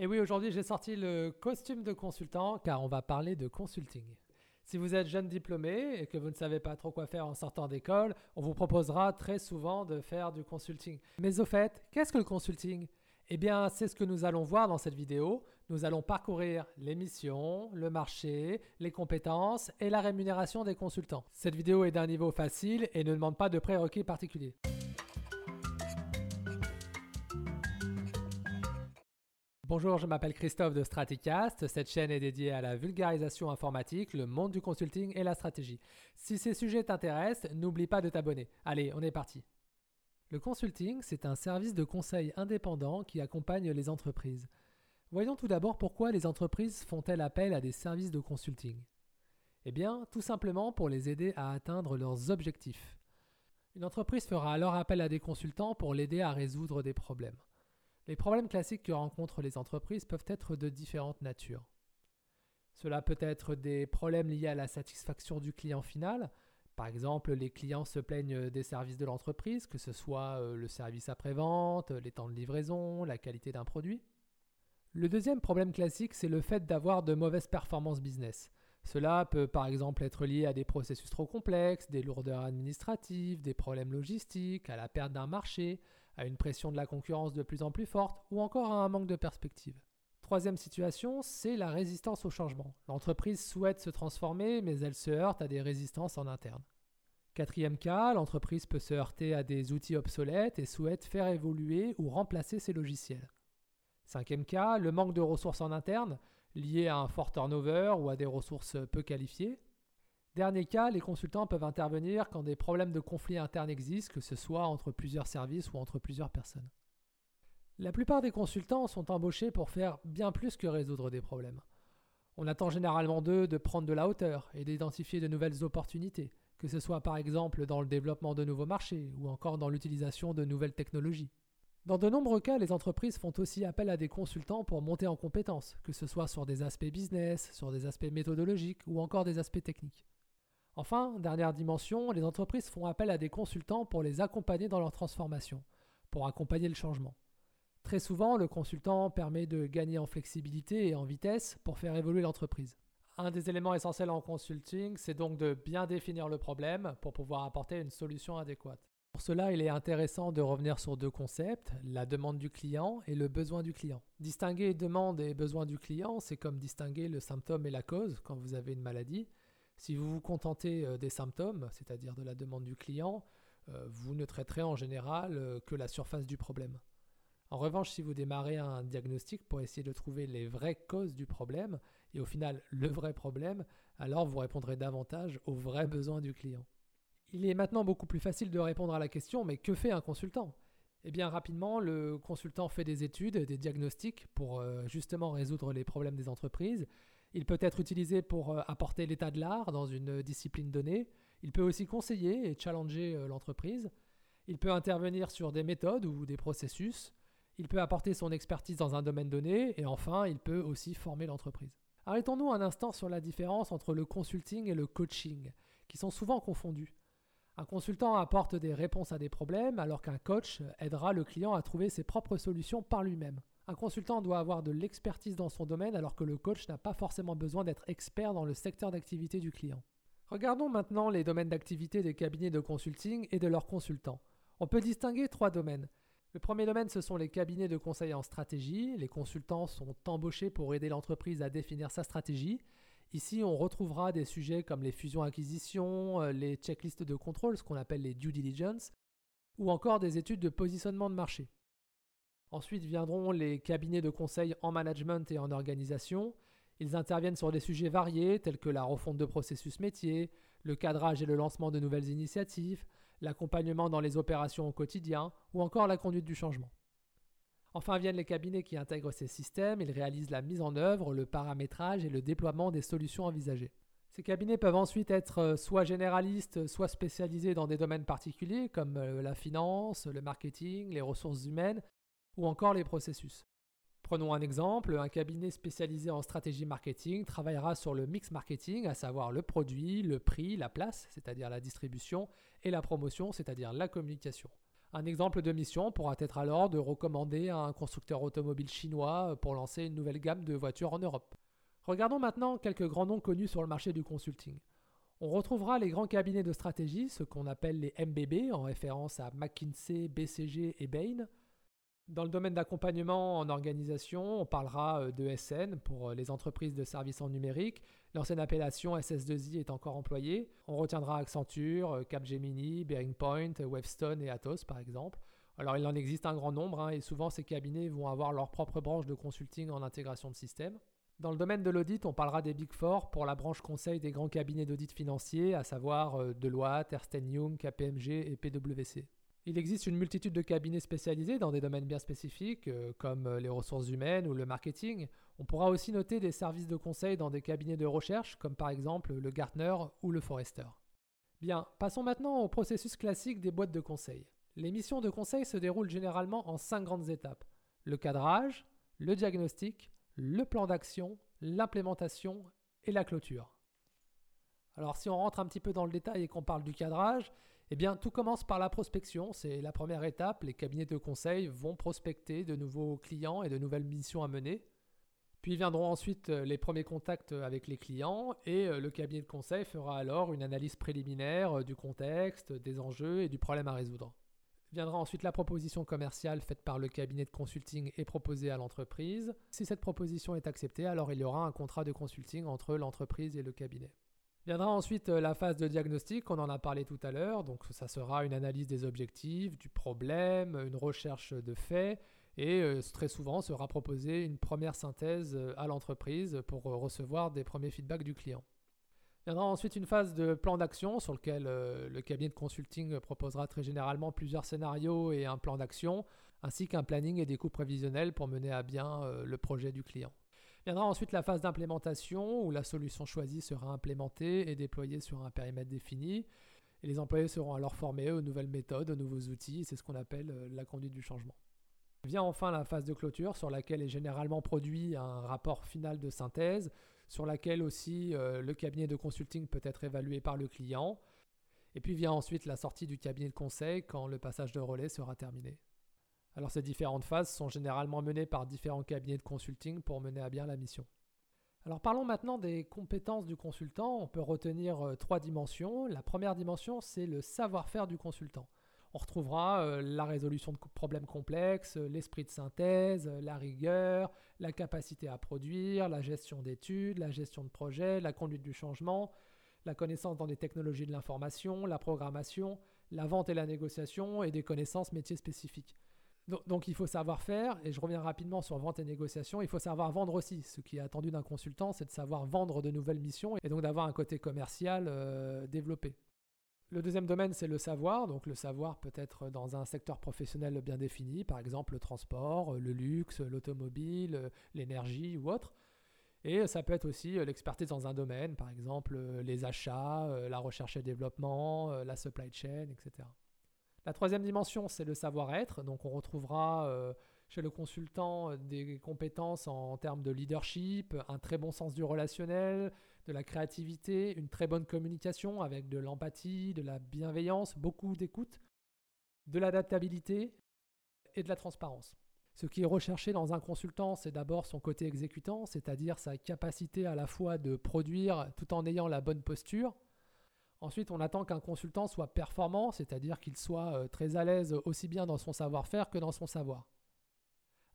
Et oui, aujourd'hui j'ai sorti le costume de consultant car on va parler de consulting. Si vous êtes jeune diplômé et que vous ne savez pas trop quoi faire en sortant d'école, on vous proposera très souvent de faire du consulting. Mais au fait, qu'est-ce que le consulting? Eh bien, c'est ce que nous allons voir dans cette vidéo. Nous allons parcourir les missions, le marché, les compétences et la rémunération des consultants. Cette vidéo est d'un niveau facile et ne demande pas de prérequis particuliers. Bonjour, je m'appelle Christophe de Straticast. Cette chaîne est dédiée à la vulgarisation informatique, le monde du consulting et la stratégie. Si ces sujets t'intéressent, n'oublie pas de t'abonner. Allez, on est parti. Le consulting, c'est un service de conseil indépendant qui accompagne les entreprises. Voyons tout d'abord pourquoi les entreprises font-elles appel à des services de consulting. Eh bien, tout simplement pour les aider à atteindre leurs objectifs. Une entreprise fera alors appel à des consultants pour l'aider à résoudre des problèmes. Les problèmes classiques que rencontrent les entreprises peuvent être de différentes natures. Cela peut être des problèmes liés à la satisfaction du client final. Par exemple, les clients se plaignent des services de l'entreprise, que ce soit euh, le service après-vente, les temps de livraison, la qualité d'un produit. Le deuxième problème classique, c'est le fait d'avoir de mauvaises performances business. Cela peut par exemple être lié à des processus trop complexes, des lourdeurs administratives, des problèmes logistiques, à la perte d'un marché, à une pression de la concurrence de plus en plus forte ou encore à un manque de perspective. Troisième situation, c'est la résistance au changement. L'entreprise souhaite se transformer mais elle se heurte à des résistances en interne. Quatrième cas, l'entreprise peut se heurter à des outils obsolètes et souhaite faire évoluer ou remplacer ses logiciels. Cinquième cas, le manque de ressources en interne, lié à un fort turnover ou à des ressources peu qualifiées. Dernier cas, les consultants peuvent intervenir quand des problèmes de conflit interne existent, que ce soit entre plusieurs services ou entre plusieurs personnes. La plupart des consultants sont embauchés pour faire bien plus que résoudre des problèmes. On attend généralement d'eux de prendre de la hauteur et d'identifier de nouvelles opportunités, que ce soit par exemple dans le développement de nouveaux marchés ou encore dans l'utilisation de nouvelles technologies. Dans de nombreux cas, les entreprises font aussi appel à des consultants pour monter en compétences, que ce soit sur des aspects business, sur des aspects méthodologiques ou encore des aspects techniques. Enfin, dernière dimension, les entreprises font appel à des consultants pour les accompagner dans leur transformation, pour accompagner le changement. Très souvent, le consultant permet de gagner en flexibilité et en vitesse pour faire évoluer l'entreprise. Un des éléments essentiels en consulting, c'est donc de bien définir le problème pour pouvoir apporter une solution adéquate. Pour cela, il est intéressant de revenir sur deux concepts, la demande du client et le besoin du client. Distinguer demande et besoin du client, c'est comme distinguer le symptôme et la cause quand vous avez une maladie. Si vous vous contentez euh, des symptômes, c'est-à-dire de la demande du client, euh, vous ne traiterez en général euh, que la surface du problème. En revanche, si vous démarrez un diagnostic pour essayer de trouver les vraies causes du problème, et au final le vrai problème, alors vous répondrez davantage aux vrais besoins du client. Il est maintenant beaucoup plus facile de répondre à la question mais que fait un consultant? Eh bien rapidement, le consultant fait des études, des diagnostics pour justement résoudre les problèmes des entreprises. Il peut être utilisé pour euh, apporter l'état de l'art dans une discipline donnée. Il peut aussi conseiller et challenger euh, l'entreprise. Il peut intervenir sur des méthodes ou des processus. Il peut apporter son expertise dans un domaine donné. Et enfin, il peut aussi former l'entreprise. Arrêtons-nous un instant sur la différence entre le consulting et le coaching, qui sont souvent confondus. Un consultant apporte des réponses à des problèmes alors qu'un coach aidera le client à trouver ses propres solutions par lui-même. Un consultant doit avoir de l'expertise dans son domaine alors que le coach n'a pas forcément besoin d'être expert dans le secteur d'activité du client. Regardons maintenant les domaines d'activité des cabinets de consulting et de leurs consultants. On peut distinguer trois domaines. Le premier domaine, ce sont les cabinets de conseil en stratégie. Les consultants sont embauchés pour aider l'entreprise à définir sa stratégie. Ici, on retrouvera des sujets comme les fusions-acquisitions, euh, les checklists de contrôle, ce qu'on appelle les due diligence, ou encore des études de positionnement de marché. Ensuite viendront les cabinets de conseil en management et en organisation. Ils interviennent sur des sujets variés tels que la refonte de processus métiers, le cadrage et le lancement de nouvelles initiatives, l'accompagnement dans les opérations au quotidien ou encore la conduite du changement. Enfin viennent les cabinets qui intègrent ces systèmes, ils réalisent la mise en œuvre, le paramétrage et le déploiement des solutions envisagées. Ces cabinets peuvent ensuite être euh, soit généralistes, soit spécialisés dans des domaines particuliers comme euh, la finance, le marketing, les ressources humaines ou encore les processus. Prenons un exemple, un cabinet spécialisé en stratégie marketing travaillera sur le mix marketing, à savoir le produit, le prix, la place, c'est-à-dire la distribution, et la promotion, c'est-à-dire la communication. Un exemple de mission pourra être alors de recommander à un constructeur automobile chinois pour lancer une nouvelle gamme de voitures en Europe. Regardons maintenant quelques grands noms connus sur le marché du consulting. On retrouvera les grands cabinets de stratégie, ce qu'on appelle les MBB, en référence à McKinsey, BCG et Bain. Dans le domaine d'accompagnement en organisation, on parlera euh, de SN pour euh, les entreprises de services en numérique. L'ancienne appellation SS2I est encore employée. On retiendra Accenture, euh, Capgemini, Bearing Point, Wavestone et Atos par exemple. Alors il en existe un grand nombre hein, et souvent ces cabinets vont avoir leur propre branche de consulting en intégration de système. Dans le domaine de l'audit, on parlera des Big Four pour la branche conseil des grands cabinets d'audit financier, à savoir Deloitte, Ernst Young, KPMG et PwC. Il existe une multitude de cabinets spécialisés dans des domaines bien spécifiques, euh, comme euh, les ressources humaines ou le marketing. On pourra aussi noter des services de conseil dans des cabinets de recherche, comme par exemple le Gartner ou le Forrester. Bien, passons maintenant au processus classique des boîtes de conseil. Les missions de conseil se déroulent généralement en cinq grandes étapes. Le cadrage, le diagnostic, le plan d'action, l'implémentation et la clôture. Alors si on rentre un petit peu dans le détail et qu'on parle du cadrage, eh bien, tout commence par la prospection. C'est la première étape. Les cabinets de conseil vont prospecter de nouveaux clients et de nouvelles missions à mener. Puis viendront ensuite euh, les premiers contacts avec les clients et euh, le cabinet de conseil fera alors une analyse préliminaire euh, du contexte, des enjeux et du problème à résoudre. Viendra ensuite la proposition commerciale faite par le cabinet de consulting et proposée à l'entreprise. Si cette proposition est acceptée, alors il y aura un contrat de consulting entre l'entreprise et le cabinet. Viendra ensuite euh, la phase de diagnostic, on en a parlé tout à l'heure, donc ça sera une analyse des objectifs, du problème, une recherche de faits, et euh, très souvent sera proposée une première synthèse euh, à l'entreprise pour recevoir des premiers feedbacks du client. Viendra ensuite une phase de plan d'action sur lequel le cabinet de consulting proposera très généralement plusieurs scénarios et un plan d'action, ainsi qu'un planning et des coûts prévisionnels pour mener à bien le projet du client. Viendra ensuite la phase d'implémentation où la solution choisie sera implémentée et déployée sur un périmètre défini. Et les employés seront alors formés aux nouvelles méthodes, aux nouveaux outils. C'est ce qu'on appelle euh, la conduite du changement. Vient enfin la phase de clôture sur laquelle est généralement produit un rapport final de synthèse, sur laquelle aussi euh, le cabinet de consulting peut être évalué par le client. Et puis vient ensuite la sortie du cabinet de conseil quand le passage de relais sera terminé. Alors ces différentes phases sont généralement menées par différents cabinets de consulting pour mener à bien la mission. Alors parlons maintenant des compétences du consultant. On peut retenir euh, trois dimensions. La première dimension, c'est le savoir-faire du consultant. On retrouvera euh, la résolution de problèmes complexes, euh, l'esprit de synthèse, la rigueur, la capacité à produire, la gestion d'études, la gestion de projets, la conduite du changement, la connaissance dans les technologies de l'information, la programmation, la vente et la négociation et des connaissances métiers spécifiques. Donc, il faut savoir faire, et je reviens rapidement sur vente et négociation, il faut savoir vendre aussi. Ce qui est attendu d'un consultant, c'est de savoir vendre de nouvelles missions et donc d'avoir un côté commercial euh, développé. Le deuxième domaine, c'est le savoir. Donc le savoir peut être dans un secteur professionnel bien défini, par exemple le transport, le luxe, l'automobile, l'énergie ou autre. Et ça peut être aussi l'expertise dans un domaine, par exemple les achats, la recherche et développement, la supply chain, etc. La troisième dimension, c'est le savoir-être. Donc on retrouvera euh, chez le consultant euh, des compétences en, termes de leadership, un très bon sens du relationnel, de la créativité, une très bonne communication avec de l'empathie, de la bienveillance, beaucoup d'écoute, de l'adaptabilité et de la transparence. Ce qui est recherché dans un consultant, c'est d'abord son côté exécutant, c'est-à-dire sa capacité à la fois de produire tout en ayant la bonne posture, Ensuite, on attend qu'un consultant soit performant, c'est-à-dire qu'il soit euh, très à l'aise aussi bien dans son savoir-faire que dans son savoir.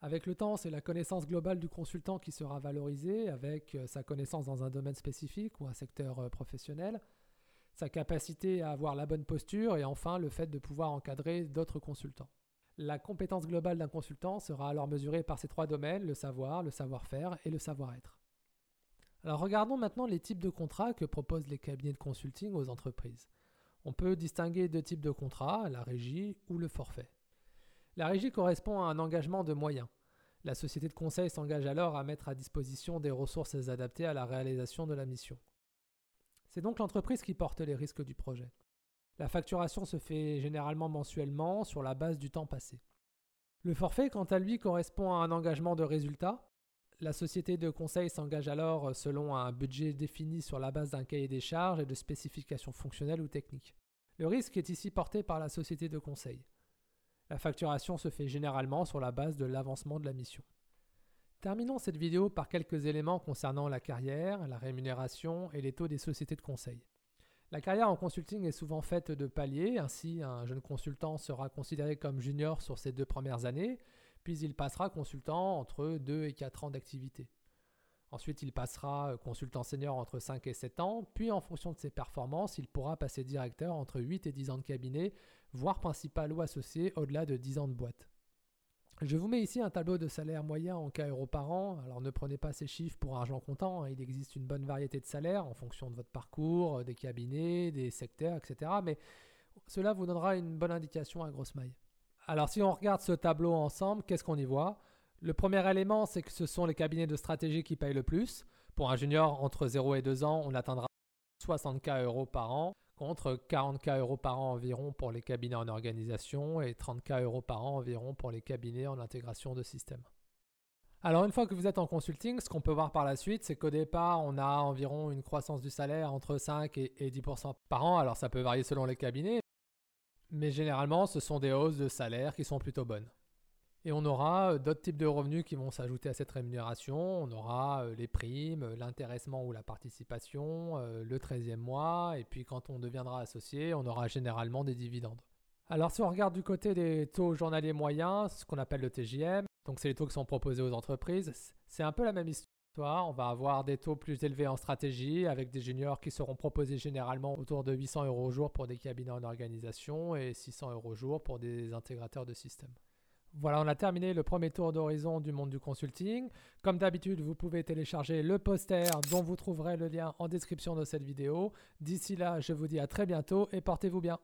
Avec le temps, c'est la connaissance globale du consultant qui sera valorisée, avec euh, sa connaissance dans un domaine spécifique ou un secteur euh, professionnel, sa capacité à avoir la bonne posture et enfin le fait de pouvoir encadrer d'autres consultants. La compétence globale d'un consultant sera alors mesurée par ces trois domaines, le savoir, le savoir-faire et le savoir-être. Alors regardons maintenant les types de contrats que proposent les cabinets de consulting aux entreprises. On peut distinguer deux types de contrats, la régie ou le forfait. La régie correspond à un engagement de moyens. La société de conseil s'engage alors à mettre à disposition des ressources adaptées à la réalisation de la mission. C'est donc l'entreprise qui porte les risques du projet. La facturation se fait généralement mensuellement sur la base du temps passé. Le forfait, quant à lui, correspond à un engagement de résultat la société de conseil s'engage alors euh, selon un budget défini sur la base d'un cahier des charges et de spécifications fonctionnelles ou techniques. Le risque est ici porté par la société de conseil. La facturation se fait généralement sur la base de l'avancement de la mission. Terminons cette vidéo par quelques éléments concernant la carrière, la rémunération et les taux des sociétés de conseil. La carrière en consulting est souvent faite de paliers, ainsi un jeune consultant sera considéré comme junior sur ses deux premières années, puis il passera consultant entre 2 et 4 ans d'activité. Ensuite, il passera consultant senior entre 5 et 7 ans, puis en fonction de ses performances, il pourra passer directeur entre 8 et 10 ans de cabinet, voire principal ou associé au-delà de 10 ans de boîte. Je vous mets ici un tableau de salaire moyen en cas euros par an. Alors ne prenez pas ces chiffres pour argent comptant. Hein. Il existe une bonne variété de salaires en fonction de votre parcours, des cabinets, des secteurs, etc. Mais cela vous donnera une bonne indication à grosse maille. Alors si on regarde ce tableau ensemble, qu'est-ce qu'on y voit? Le premier élément, c'est que ce sont les cabinets de stratégie qui payent le plus. Pour un junior entre 0 et 2 ans, on atteindra 60K euros par an contre 40K euros par an environ pour les cabinets en organisation et 30K euros par an environ pour les cabinets en intégration de systèmes. Alors une fois que vous êtes en consulting, ce qu'on peut voir par la suite, c'est qu'au départ, on a environ une croissance du salaire entre 5 et 10% par an. Alors ça peut varier selon les cabinets, mais généralement ce sont des hausses de salaire qui sont plutôt bonnes. Et on aura euh, d'autres types de revenus qui vont s'ajouter à cette rémunération. On aura euh, les primes, euh, l'intéressement ou la participation, le 13e mois, et puis quand on deviendra associé, on aura généralement des dividendes. Alors si on regarde du côté des taux journaliers moyens, ce qu'on appelle le TJM, donc c'est les taux qui sont proposés aux entreprises, c'est un peu la même histoire. On va avoir des taux plus élevés en stratégie avec des juniors qui seront proposés généralement autour de 800 euros au jour pour des cabinets en organisation et 600 euros au jour pour des intégrateurs de systèmes. Voilà, on a terminé le premier tour d'horizon du monde du consulting. Comme d'habitude, vous pouvez télécharger le poster dont vous trouverez le lien en description de cette vidéo. D'ici là, je vous dis à très bientôt et portez-vous bien.